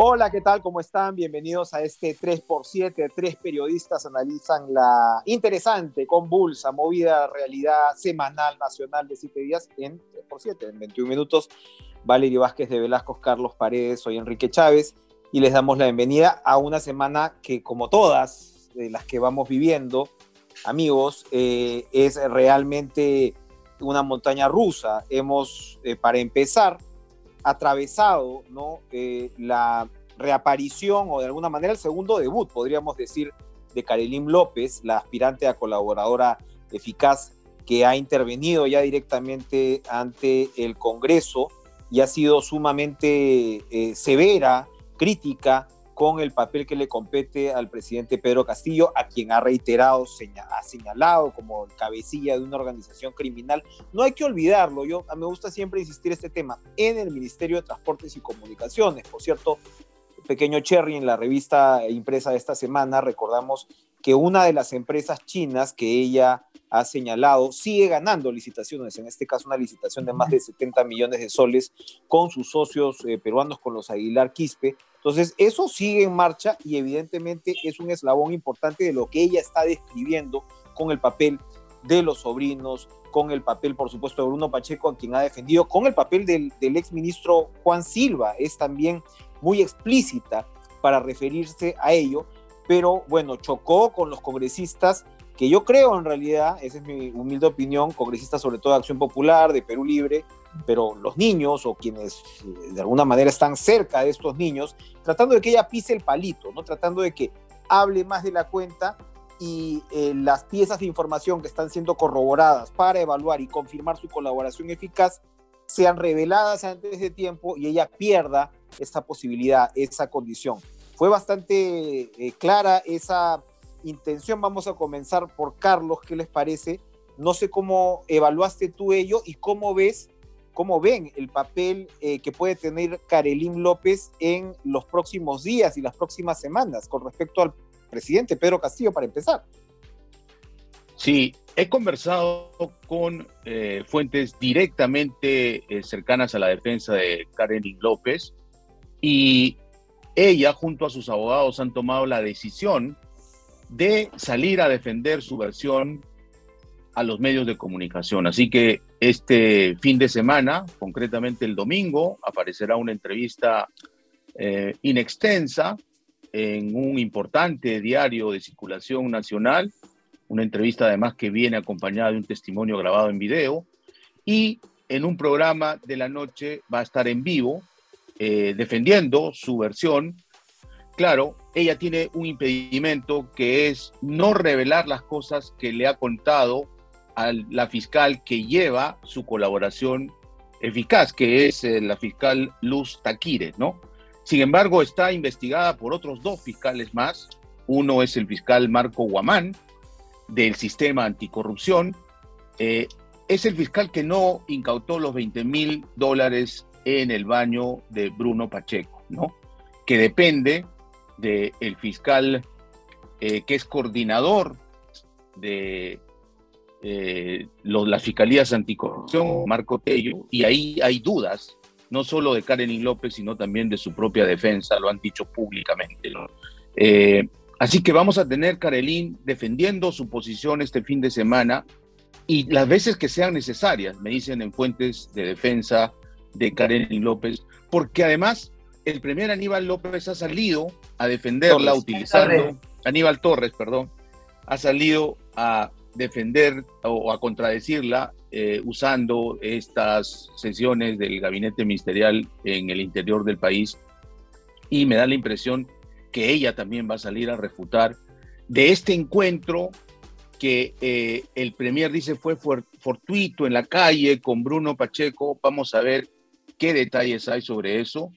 Hola, ¿qué tal? ¿Cómo están? Bienvenidos a este 3x7. Tres periodistas analizan la interesante, convulsa, movida realidad semanal nacional de siete días en 3x7, en 21 minutos. Valerio Vázquez de Velasco, Carlos Paredes, soy Enrique Chávez y les damos la bienvenida a una semana que, como todas las que vamos viviendo, amigos, eh, es realmente una montaña rusa. Hemos, eh, para empezar, atravesado ¿no? Eh, la reaparición o de alguna manera el segundo debut, podríamos decir, de Karelim López, la aspirante a colaboradora eficaz que ha intervenido ya directamente ante el Congreso y ha sido sumamente eh, severa, crítica con el papel que le compete al presidente Pedro Castillo, a quien ha reiterado, ha señalado como cabecilla de una organización criminal. No hay que olvidarlo, yo me gusta siempre insistir este tema, en el Ministerio de Transportes y Comunicaciones. Por cierto, pequeño cherry en la revista impresa de esta semana, recordamos que una de las empresas chinas que ella ha señalado sigue ganando licitaciones, en este caso una licitación de más de 70 millones de soles con sus socios eh, peruanos, con los Aguilar Quispe, entonces, eso sigue en marcha y evidentemente es un eslabón importante de lo que ella está describiendo con el papel de los sobrinos, con el papel, por supuesto, de Bruno Pacheco, a quien ha defendido, con el papel del, del exministro Juan Silva. Es también muy explícita para referirse a ello, pero bueno, chocó con los congresistas que yo creo en realidad, esa es mi humilde opinión, congresistas sobre todo de Acción Popular, de Perú Libre, pero los niños o quienes eh, de alguna manera están cerca de estos niños, tratando de que ella pise el palito, ¿no? tratando de que hable más de la cuenta y eh, las piezas de información que están siendo corroboradas para evaluar y confirmar su colaboración eficaz sean reveladas antes de tiempo y ella pierda esa posibilidad, esa condición. Fue bastante eh, clara esa intención. Vamos a comenzar por Carlos, ¿qué les parece? No sé cómo evaluaste tú ello y cómo ves cómo ven el papel eh, que puede tener Karelín López en los próximos días y las próximas semanas con respecto al presidente Pedro Castillo, para empezar. Sí, he conversado con eh, fuentes directamente cercanas a la defensa de Karelín López y ella junto a sus abogados han tomado la decisión de salir a defender su versión a los medios de comunicación. Así que este fin de semana, concretamente el domingo, aparecerá una entrevista eh, inextensa en un importante diario de circulación nacional, una entrevista además que viene acompañada de un testimonio grabado en video, y en un programa de la noche va a estar en vivo eh, defendiendo su versión. Claro, ella tiene un impedimento que es no revelar las cosas que le ha contado a la fiscal que lleva su colaboración eficaz, que es eh, la fiscal Luz Taquire, ¿no? Sin embargo, está investigada por otros dos fiscales más. Uno es el fiscal Marco Guamán, del sistema anticorrupción. Eh, es el fiscal que no incautó los 20 mil dólares en el baño de Bruno Pacheco, ¿no? Que depende del fiscal eh, que es coordinador de eh, las fiscalías anticorrupción, Marco Tello, y ahí hay dudas, no solo de Karen López, sino también de su propia defensa, lo han dicho públicamente. Eh, así que vamos a tener Karelín defendiendo su posición este fin de semana y las veces que sean necesarias, me dicen en fuentes de defensa de Karen López, porque además el primer Aníbal López ha salido a defenderla utilizando, Aníbal Torres, perdón, ha salido a defender o a contradecirla eh, usando estas sesiones del gabinete ministerial en el interior del país. Y me da la impresión que ella también va a salir a refutar de este encuentro que eh, el Premier dice fue fortuito en la calle con Bruno Pacheco. Vamos a ver qué detalles hay sobre eso.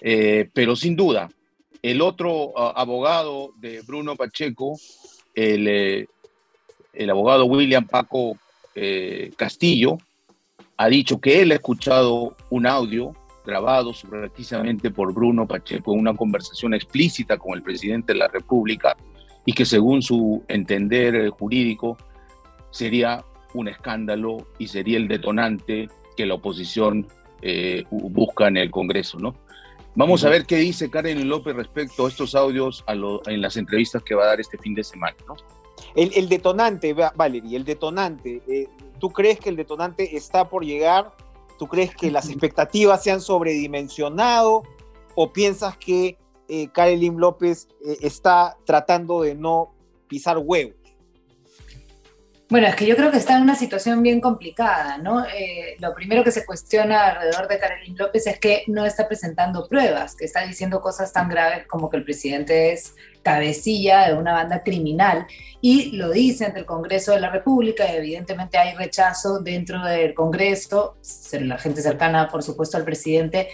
Eh, pero sin duda, el otro abogado de Bruno Pacheco, el el abogado William Paco eh, Castillo ha dicho que él ha escuchado un audio grabado precisamente por Bruno Pacheco en una conversación explícita con el presidente de la República y que según su entender jurídico sería un escándalo y sería el detonante que la oposición eh, busca en el Congreso, ¿no? Vamos a ver qué dice Karen López respecto a estos audios en las entrevistas que va a dar este fin de semana. ¿no? El, detonante, Valerie, el detonante, eh, ¿tú crees que el detonante está por llegar? ¿Tú crees que las expectativas se han sobredimensionado? ¿O piensas que eh, Karen López eh, está tratando de no pisar huevos? Bueno, es que yo creo que está en una situación bien complicada, ¿no? Eh, lo primero que se cuestiona alrededor de Carolina López es que no está presentando pruebas, que está diciendo cosas tan graves como que el presidente es cabecilla de una banda criminal y lo dice ante el Congreso de la República y evidentemente hay rechazo dentro del Congreso, la gente cercana, por supuesto, al presidente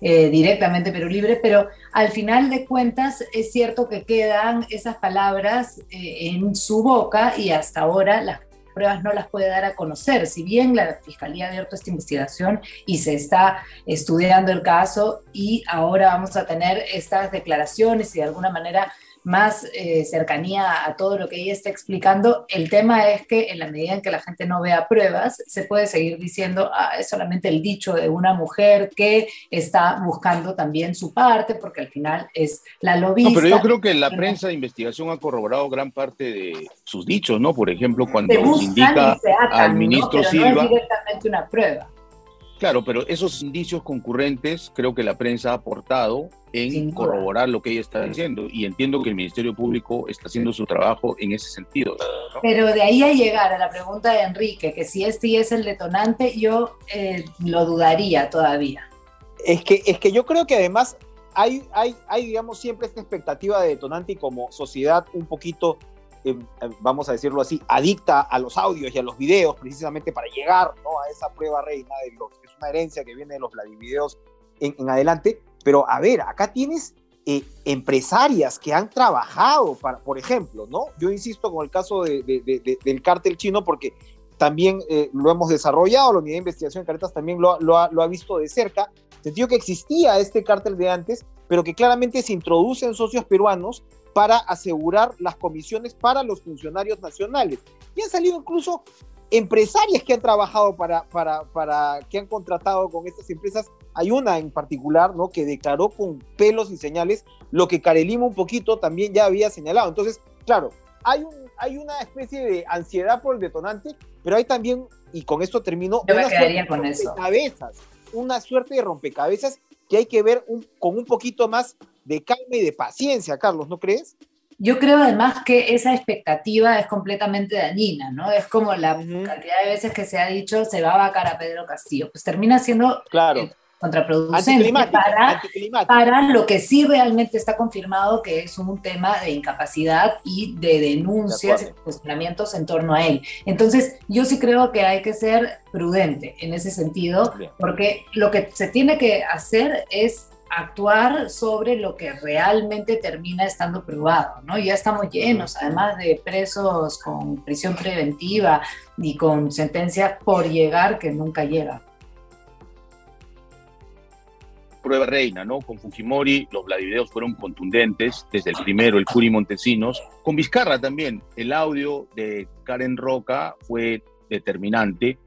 eh, directamente pero libre, pero al final de cuentas es cierto que quedan esas palabras eh, en su boca y hasta ahora las pruebas no las puede dar a conocer. Si bien la Fiscalía ha abierto esta investigación y se está estudiando el caso y ahora vamos a tener estas declaraciones y de alguna manera más eh, cercanía a todo lo que ella está explicando. El tema es que en la medida en que la gente no vea pruebas, se puede seguir diciendo, ah, es solamente el dicho de una mujer que está buscando también su parte, porque al final es la lobista. No, pero yo creo que la prensa de investigación ha corroborado gran parte de sus dichos, ¿no? Por ejemplo, cuando se indica al ministro Silva. No es directamente una prueba. Claro, pero esos indicios concurrentes creo que la prensa ha aportado en corroborar lo que ella está diciendo y entiendo que el Ministerio Público está haciendo su trabajo en ese sentido. Pero de ahí a llegar a la pregunta de Enrique, que si este es el detonante, yo eh, lo dudaría todavía. Es que, es que yo creo que además hay, hay, hay, digamos, siempre esta expectativa de detonante y como sociedad un poquito eh, vamos a decirlo así, adicta a los audios y a los videos, precisamente para llegar a esa prueba reina de los, es una herencia que viene de los videos en, en adelante. Pero a ver, acá tienes eh, empresarias que han trabajado, para, por ejemplo, ¿no? Yo insisto con el caso de, del cártel chino porque también eh, lo hemos desarrollado, la unidad de investigación de Caretas también lo, lo, ha, lo ha visto de cerca, sentido que existía este cártel de antes, pero que claramente se introducen socios peruanos para asegurar las comisiones para los funcionarios nacionales. Y han salido incluso empresarias que han trabajado para, para, para, que han contratado con estas empresas. Hay una en particular, ¿no? Que declaró con pelos y señales lo que Carelima un poquito también ya había señalado. Entonces, claro, hay, un, hay una especie de ansiedad por el detonante, pero hay también, y con esto termino, Yo una suerte con de rompecabezas, una suerte de rompecabezas que hay que ver con un poquito más de calma y de paciencia, Carlos, ¿no crees? Yo creo además que esa expectativa es completamente dañina, ¿no? Es como la cantidad de veces que se ha dicho se va a vacar a Pedro Castillo. Pues termina siendo claro. Eh, contraproducente para, para, lo que sí realmente está confirmado que es un tema de incapacidad y de denuncias y cuestionamientos en torno a él. Entonces, yo sí creo que hay que ser prudente en ese sentido, porque lo que se tiene que hacer es actuar sobre lo que realmente termina estando probado, ¿no? Ya estamos llenos, además de presos con prisión preventiva y con sentencia por llegar que nunca llega. Prueba reina, ¿no? Con Fujimori los Vladivideos fueron contundentes, desde el primero, el Curi Montesinos. Con Vizcarra también, el audio de Karen Roca fue determinante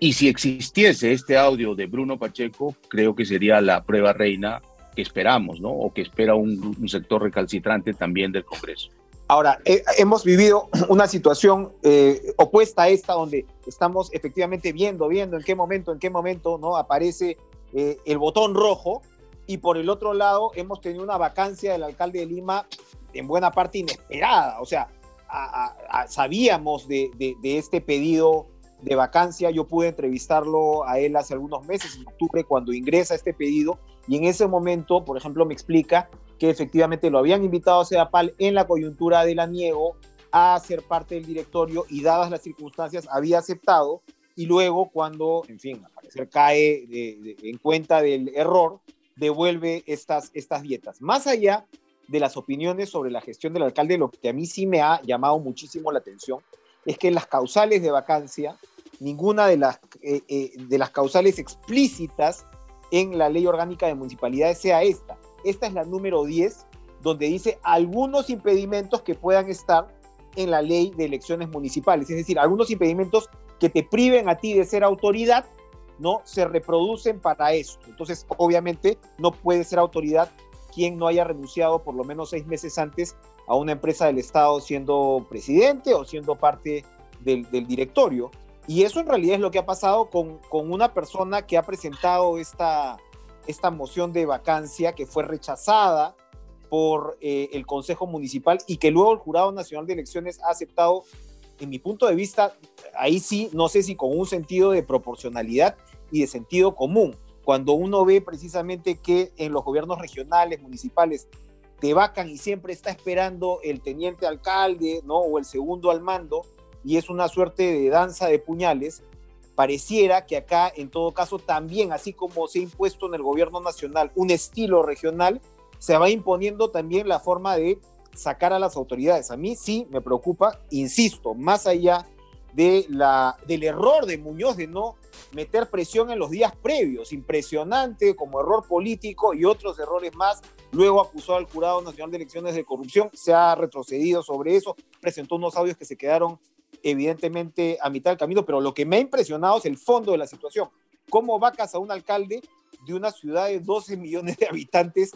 y si existiese este audio de Bruno Pacheco, creo que sería la prueba reina que esperamos, ¿no? O que espera un, sector recalcitrante también del Congreso. Ahora, eh, hemos vivido una situación eh, opuesta a esta, donde estamos efectivamente viendo, viendo en qué momento, en qué momento, ¿no? Aparece eh, el botón rojo, y por el otro lado hemos tenido una vacancia del alcalde de Lima en buena parte inesperada. O sea, sabíamos de, de este pedido de vacancia. Yo pude entrevistarlo a él hace algunos meses, en octubre, cuando ingresa este pedido, y en ese momento, por ejemplo, me explica que efectivamente lo habían invitado a CEDAPAL en la coyuntura de la niego a ser parte del directorio y dadas las circunstancias había aceptado y luego cuando, en fin, al parecer cae en cuenta del error, devuelve estas, estas dietas. Más allá de las opiniones sobre la gestión del alcalde, lo que a mí sí me ha llamado muchísimo la atención es que las causales de vacancia, ninguna de las, eh, eh, de las causales explícitas en la ley orgánica de municipalidades sea esta. Esta es la número 10, donde dice algunos impedimentos que puedan estar en la ley de elecciones municipales, es decir, algunos impedimentos que te priven a ti de ser autoridad ¿no? Se reproducen para esto. Entonces, obviamente, no puede ser autoridad quien no haya renunciado por lo menos seis meses antes a una empresa del Estado siendo presidente o siendo parte del, directorio. Y eso en realidad es lo que ha pasado con, con una persona que ha presentado esta, esta moción de vacancia que fue rechazada por eh, el Consejo Municipal y que luego el Jurado Nacional de Elecciones ha aceptado, en mi punto de vista, ahí sí, no sé si con un sentido de proporcionalidad y de sentido común. Cuando uno ve precisamente que en los gobiernos regionales, municipales, te vacan y siempre está esperando el teniente alcalde, ¿no? O el segundo al mando, y es una suerte de danza de puñales, pareciera que acá, en todo caso, también, así como se ha impuesto en el gobierno nacional un estilo regional, se va imponiendo también la forma de sacar a las autoridades. A mí sí me preocupa, insisto, más allá de la, del error de Muñoz de no meter presión en los días previos, impresionante como error político y otros errores más. Luego acusó al Jurado Nacional de Elecciones de corrupción, se ha retrocedido sobre eso, presentó unos audios que se quedaron evidentemente a mitad del camino, pero lo que me ha impresionado es el fondo de la situación. ¿Cómo va a un alcalde de una ciudad de 12 millones de habitantes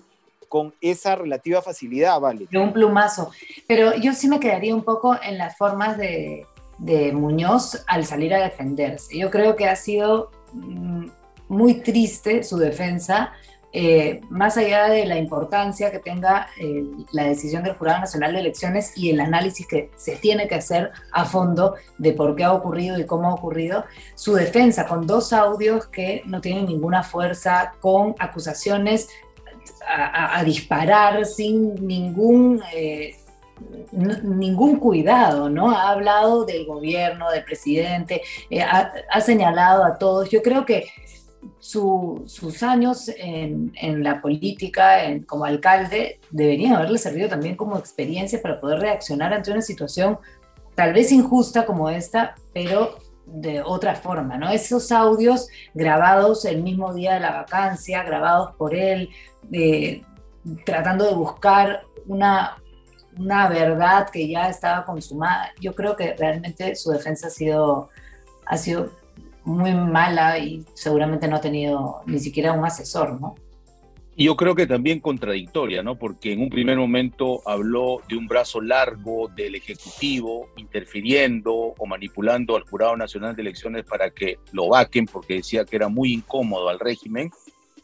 con esa relativa facilidad, ¿vale? De un plumazo. Pero yo sí me quedaría un poco en las formas de, Muñoz al salir a defenderse. Yo creo que ha sido mm, muy triste su defensa, eh, más allá de la importancia que tenga eh, la decisión del Jurado Nacional de Elecciones y el análisis que se tiene que hacer a fondo de por qué ha ocurrido y cómo ha ocurrido, su defensa con dos audios que no tienen ninguna fuerza, con acusaciones a, disparar sin ningún, eh, ningún cuidado, ¿no? Ha hablado del gobierno, del presidente, eh, ha, señalado a todos. Yo creo que sus años en, la política como alcalde deberían haberle servido también como experiencia para poder reaccionar ante una situación tal vez injusta como esta, pero de otra forma, ¿no? Esos audios grabados el mismo día de la vacancia, grabados por él, tratando de buscar una, una verdad que ya estaba consumada. Yo creo que realmente su defensa ha sido, ha sido muy mala y seguramente no ha tenido ni siquiera un asesor, ¿no? Y yo creo que también contradictoria, ¿no? Porque en un primer momento habló de un brazo largo del Ejecutivo interfiriendo o manipulando al Jurado Nacional de Elecciones para que lo vaquen, porque decía que era muy incómodo al régimen.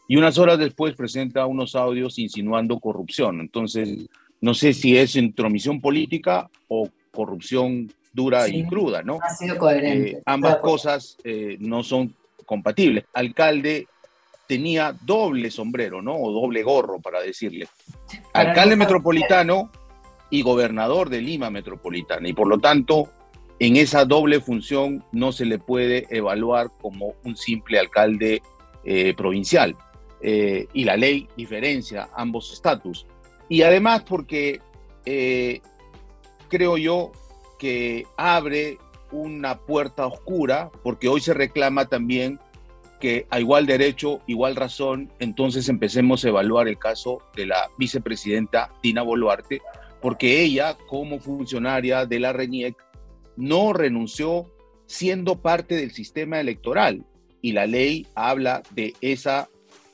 Y unas horas después presenta unos audios insinuando corrupción. Entonces, no sé si es intromisión política o corrupción dura y cruda, ¿no? Ha sido coherente. Eh, ambas cosas eh, no son compatibles. Alcalde tenía doble sombrero, ¿no? O doble gorro, para decirle. Alcalde metropolitano y gobernador de Lima metropolitana. Y por lo tanto, en esa doble función no se le puede evaluar como un simple alcalde eh, provincial. Y la ley diferencia ambos estatus. Y además porque eh, creo yo que abre una puerta oscura, porque hoy se reclama también que a igual derecho, igual razón, entonces empecemos a evaluar el caso de la vicepresidenta Dina Boluarte, porque ella, como funcionaria de la RENIEC, no renunció siendo parte del sistema electoral. Y la ley habla de esa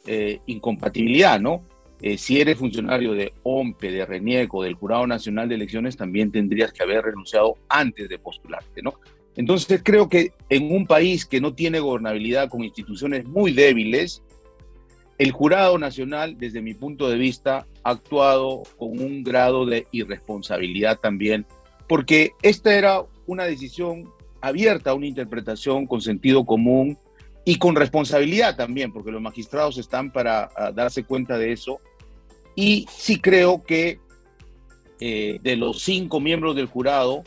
eh, incompatibilidad, ¿no? Eh, si eres funcionario de OMPE, de RENIEC o del Jurado Nacional de Elecciones, también tendrías que haber renunciado antes de postularte, ¿no? Entonces creo que en un país que no tiene gobernabilidad con instituciones muy débiles, el jurado nacional, desde mi punto de vista, ha actuado con un grado de irresponsabilidad también, porque esta era una decisión abierta a una interpretación con sentido común y con responsabilidad también, porque los magistrados están para ah, darse cuenta de eso. Y sí creo que eh, de los cinco miembros del jurado,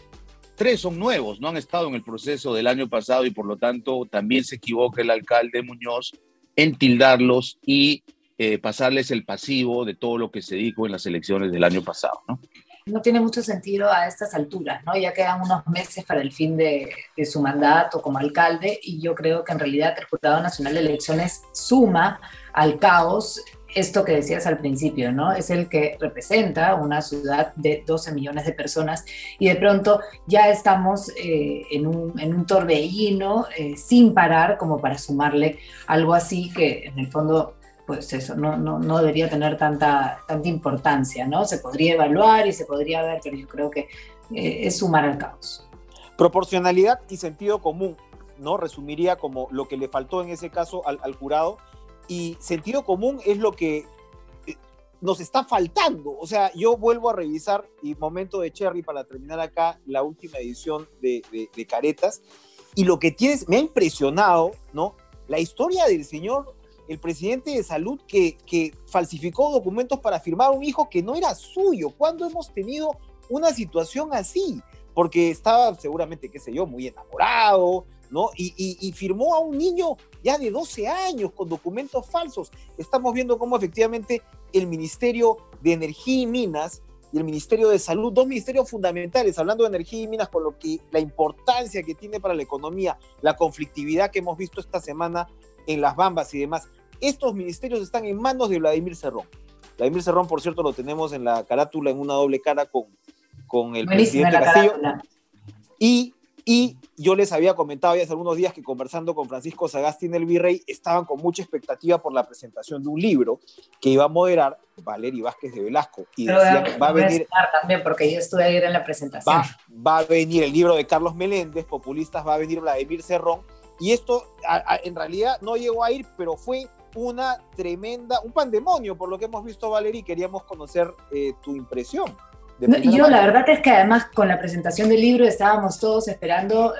Tres son nuevos, no han estado en el proceso del año pasado y por lo tanto también se equivoca el alcalde Muñoz en tildarlos y eh, pasarles el pasivo de todo lo que se dijo en las elecciones del año pasado, ¿no? No tiene mucho sentido a estas alturas, ¿no? Ya quedan unos meses para el fin de, de su mandato como alcalde y yo creo que en realidad el Jurado Nacional de Elecciones suma al caos esto que decías al principio, ¿no? Es el que representa una ciudad de 12 millones de personas y de pronto ya estamos eh, en, un, torbellino eh, sin parar como para sumarle algo así que en el fondo pues eso, no, debería tener tanta, importancia, ¿no? Se podría evaluar y se podría ver, pero yo creo que eh, es sumar al caos. Proporcionalidad y sentido común, ¿no? Resumiría como lo que le faltó en ese caso al jurado y sentido común es lo que eh, nos está faltando. O sea, yo vuelvo a revisar, y momento de Cherry para terminar acá, la última edición de, de Caretas, y lo que tienes, me ha impresionado, ¿no? La historia del señor el presidente de salud que, que falsificó documentos para firmar un hijo que no era suyo. ¿Cuándo hemos tenido una situación así? Porque estaba seguramente, qué sé yo, muy enamorado, ¿no? Y, y, firmó a un niño ya de 12 años con documentos falsos. Estamos viendo cómo efectivamente el Ministerio de Energía y Minas y el Ministerio de Salud, dos ministerios fundamentales, hablando de energía y minas, con lo que la importancia que tiene para la economía, la conflictividad que hemos visto esta semana en las bambas y demás, estos ministerios están en manos de Vladimir Cerrón. Vladimir Cerrón, por cierto, lo tenemos en la carátula, en una doble cara con, con el presidente Castillo. Y, y yo les había comentado ya hace algunos días que conversando con Francisco Sagasti en el Virrey, estaban con mucha expectativa por la presentación de un libro que iba a moderar Valery Vázquez de Velasco. Y decía, va a venir. También, porque yo estuve ayer en la presentación. Va, va, a venir el libro de Carlos Meléndez, Populistas, va a venir Vladimir Cerrón. Y esto en realidad no llegó a ir, pero fue una tremenda, un pandemonio, por lo que hemos visto, Valerie, queríamos conocer eh, tu impresión. Yo la verdad es que además con la presentación del libro estábamos todos esperando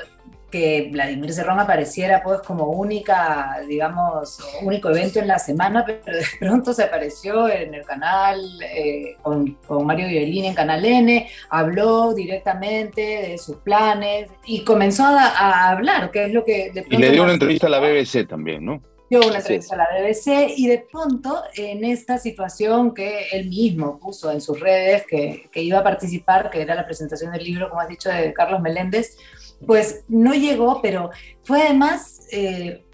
que Vladimir Cerrón apareciera pues como única, digamos, único evento en la semana, pero de pronto se apareció en el canal eh, con, Mario Violini en Canal N, habló directamente de sus planes y comenzó a, hablar, que es lo que... y le dio una entrevista a la BBC también, ¿no? Dio una entrevista a la BBC y de pronto en esta situación que él mismo puso en sus redes que, que, iba a participar, que era la presentación del libro, como has dicho, de Carlos Meléndez, pues no llegó, pero fue además, eh,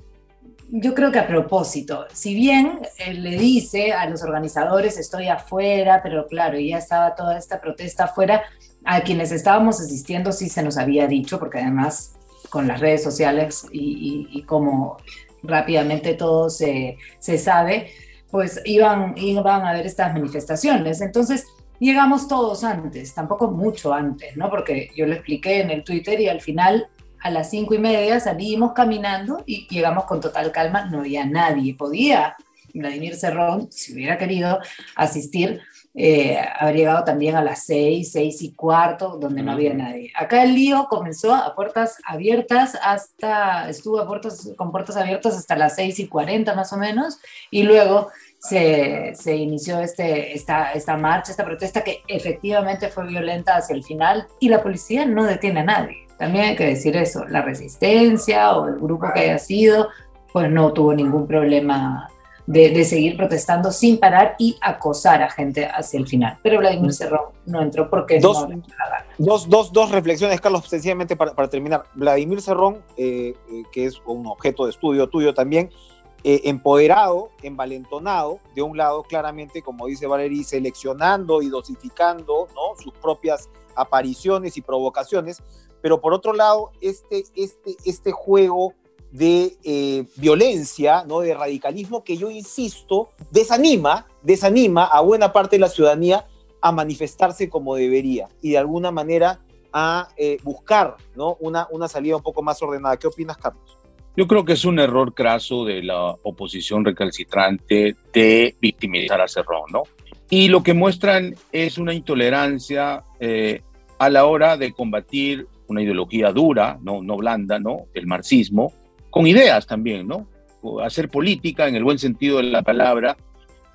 yo creo que a propósito, si bien él le dice a los organizadores estoy afuera, pero claro, ya estaba toda esta protesta afuera, a quienes estábamos asistiendo sí se nos había dicho, porque además con las redes sociales y, y, y como rápidamente todo se, sabe, pues iban, iban a ver estas manifestaciones. Entonces, llegamos todos antes, tampoco mucho antes, ¿no? Porque yo lo expliqué en el Twitter y al final a las cinco y media salimos caminando y llegamos con total calma, no había nadie, podía Vladimir Cerrón, si hubiera querido asistir, eh, haber llegado también a las seis, seis y cuarto, donde no había nadie. Acá el lío comenzó a puertas abiertas hasta, estuvo a puertas, con puertas abiertas hasta las seis y cuarenta más o menos, y luego se, se, inició este, esta, esta marcha, esta protesta que efectivamente fue violenta hacia el final, y la policía no detiene a nadie. También hay que decir eso, la resistencia o el grupo que haya sido, pues no tuvo ningún problema de, seguir protestando sin parar y acosar a gente hacia el final. Pero Vladimir Cerrón no entró porque dos, no dos, dos, dos, reflexiones, Carlos, sencillamente para, para terminar. Vladimir Cerrón, eh, eh, que es un objeto de estudio tuyo también, eh, empoderado, envalentonado, de un lado claramente, como dice Valery, seleccionando y dosificando ¿no? sus propias apariciones y provocaciones, pero por otro lado, este, este, este juego de eh, violencia, ¿no? de radicalismo que yo insisto, desanima, desanima a buena parte de la ciudadanía a manifestarse como debería y de alguna manera a eh, buscar ¿no? una, una salida un poco más ordenada. ¿Qué opinas, Carlos? Yo creo que es un error craso de la oposición recalcitrante de victimizar a Cerrón, ¿no? Y lo que muestran es una intolerancia eh, a la hora de combatir una ideología dura, no, no blanda, ¿no? El marxismo, con ideas también, ¿no? Hacer política en el buen sentido de la palabra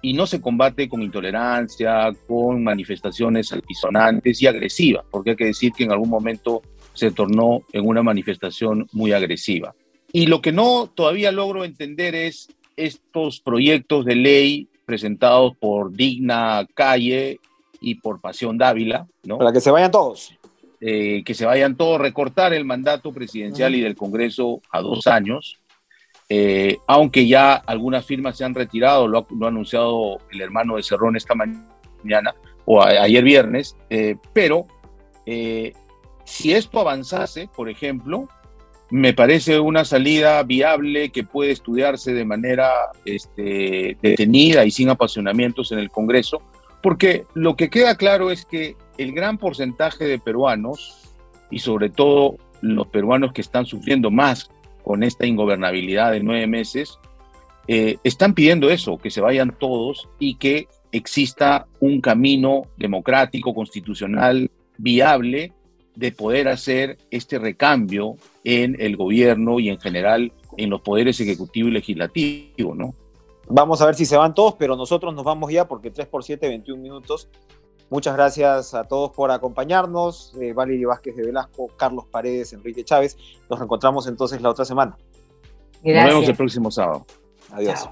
y no se combate con intolerancia, con manifestaciones altisonantes y agresivas, porque hay que decir que en algún momento se tornó en una manifestación muy agresiva. Y lo que no todavía logro entender es estos proyectos de ley presentados por Digna Calle y por Pasión Dávila, ¿no? Para que se vayan todos. Eh, que se vayan todos, recortar el mandato presidencial y del Congreso a dos años, eh, aunque ya algunas firmas se han retirado, lo ha, anunciado el hermano de Cerrón esta mañana o ayer viernes, eh, pero si esto avanzase, por ejemplo, me parece una salida viable que puede estudiarse de manera este, detenida y sin apasionamientos en el Congreso, porque lo que queda claro es que el gran porcentaje de peruanos, y sobre todo los peruanos que están sufriendo más con esta ingobernabilidad de nueve meses, eh, están pidiendo eso, que se vayan todos y que exista un camino democrático, constitucional, viable de poder hacer este recambio en el gobierno y en general en los poderes ejecutivo y legislativo, ¿no? Vamos a ver si se van todos, pero nosotros nos vamos ya porque 3 por 7, 21 minutos. Muchas gracias a todos por acompañarnos. Eh, Valeria Vázquez de Velasco, Carlos Paredes, Enrique Chávez. Nos reencontramos entonces la otra semana. Nos vemos el próximo sábado. Adiós.